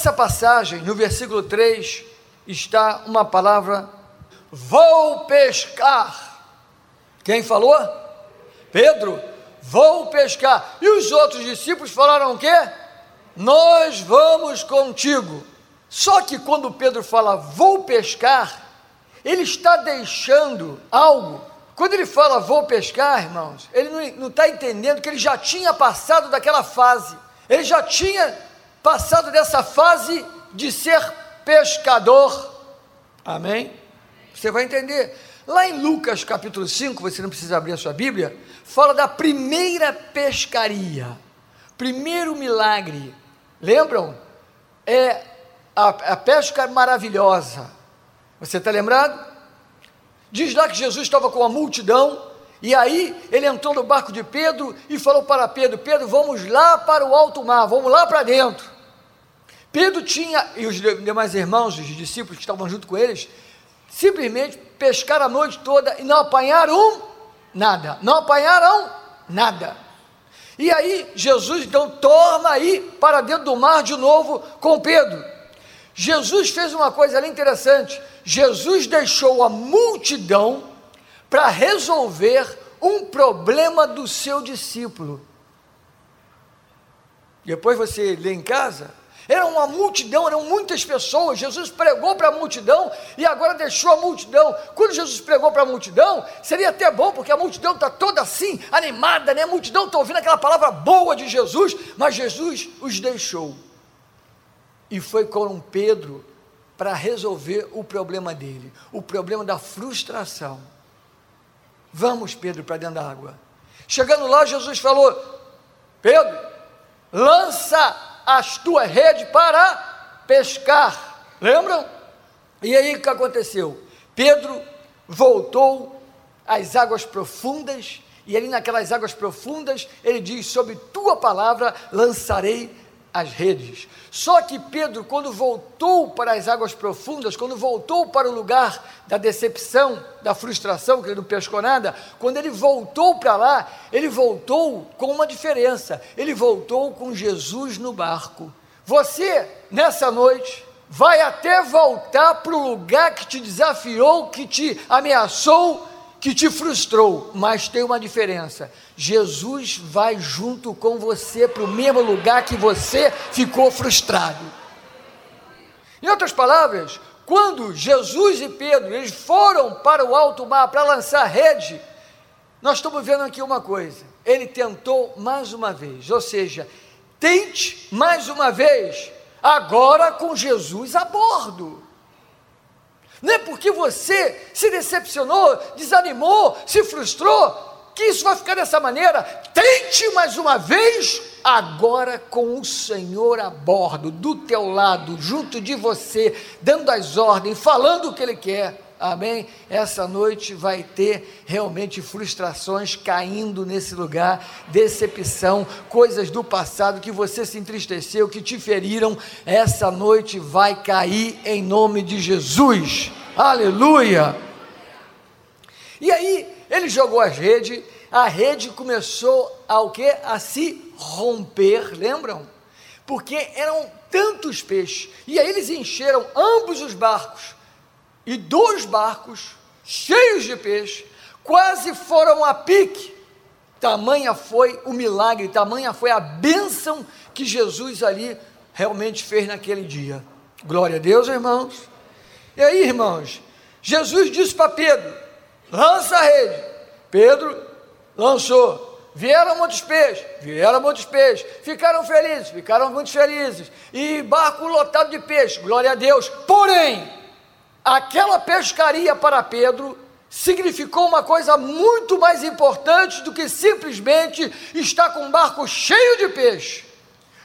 Nessa passagem, no versículo 3, está uma palavra: vou pescar. Quem falou? Pedro, vou pescar. E os outros discípulos falaram o quê? Nós vamos contigo. Só que quando Pedro fala vou pescar, ele está deixando algo. Quando ele fala vou pescar, irmãos, ele não está entendendo que ele já tinha passado daquela fase. Ele já tinha passado dessa fase de ser pescador. Amém? Você vai entender. Lá em Lucas capítulo 5, você não precisa abrir a sua Bíblia, fala da primeira pescaria, primeiro milagre. Lembram? É a, a pesca maravilhosa. Você está lembrado? Diz lá que Jesus estava com a multidão, e aí ele entrou no barco de Pedro e falou para Pedro: Pedro, vamos lá para o alto mar, vamos lá para dentro. Pedro tinha, e os demais irmãos, os discípulos que estavam junto com eles, simplesmente pescaram a noite toda e não apanharam nada. Não apanharam nada. E aí Jesus então torna aí para dentro do mar de novo com Pedro. Jesus fez uma coisa ali interessante. Jesus deixou a multidão para resolver um problema do seu discípulo. Depois você lê em casa, era uma multidão, eram muitas pessoas. Jesus pregou para a multidão e agora deixou a multidão. Quando Jesus pregou para a multidão, seria até bom, porque a multidão está toda assim, animada, né? A multidão está ouvindo aquela palavra boa de Jesus, mas Jesus os deixou. E foi com Pedro para resolver o problema dele, o problema da frustração. Vamos, Pedro, para dentro da água. Chegando lá, Jesus falou: Pedro, lança as tuas redes para pescar. Lembram? E aí o que aconteceu? Pedro voltou às águas profundas, e ali naquelas águas profundas, ele diz: Sobre tua palavra lançarei as redes. Só que Pedro, quando voltou para as águas profundas, quando voltou para o lugar da decepção, da frustração, que ele não pescou nada, quando ele voltou para lá, ele voltou com uma diferença: ele voltou com Jesus no barco. Você, nessa noite, vai até voltar para o lugar que te desafiou, que te ameaçou, que te frustrou, mas tem uma diferença: Jesus vai junto com você para o mesmo lugar que você ficou frustrado. Em outras palavras, quando Jesus e Pedro eles foram para o alto mar para lançar rede, nós estamos vendo aqui uma coisa. Ele tentou mais uma vez, ou seja, tente mais uma vez, agora com Jesus a bordo. Não é porque você se decepcionou, desanimou, se frustrou, que isso vai ficar dessa maneira. Tente mais uma vez, agora com o Senhor a bordo, do teu lado, junto de você, dando as ordens, falando o que Ele quer. Amém? Essa noite vai ter realmente frustrações caindo nesse lugar, decepção, coisas do passado que você se entristeceu, que te feriram. Essa noite vai cair em nome de Jesus. Aleluia! E aí, ele jogou as redes, a rede começou a o quê? A se romper, lembram? Porque eram tantos peixes. E aí eles encheram ambos os barcos e dois barcos cheios de peixe, quase foram a pique. Tamanha foi o milagre, tamanha foi a bênção que Jesus ali realmente fez naquele dia. Glória a Deus, irmãos. E aí, irmãos, Jesus disse para Pedro: lança a rede. Pedro lançou. Vieram muitos peixes, vieram muitos peixes, ficaram felizes, ficaram muito felizes, e barco lotado de peixe, glória a Deus. Porém, aquela pescaria para Pedro significou uma coisa muito mais importante do que simplesmente estar com um barco cheio de peixe,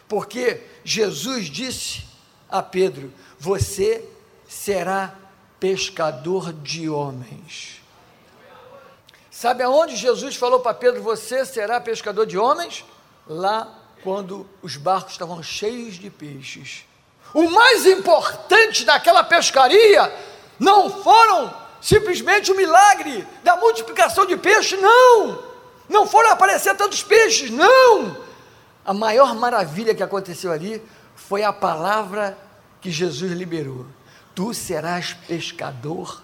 porque Jesus disse a Pedro: Você será pescador de homens. Sabe aonde Jesus falou para Pedro: Você será pescador de homens? Lá, quando os barcos estavam cheios de peixes. O mais importante daquela pescaria não foram simplesmente o milagre da multiplicação de peixes, não. Não foram aparecer tantos peixes, não. A maior maravilha que aconteceu ali foi a palavra que Jesus liberou: Tu serás pescador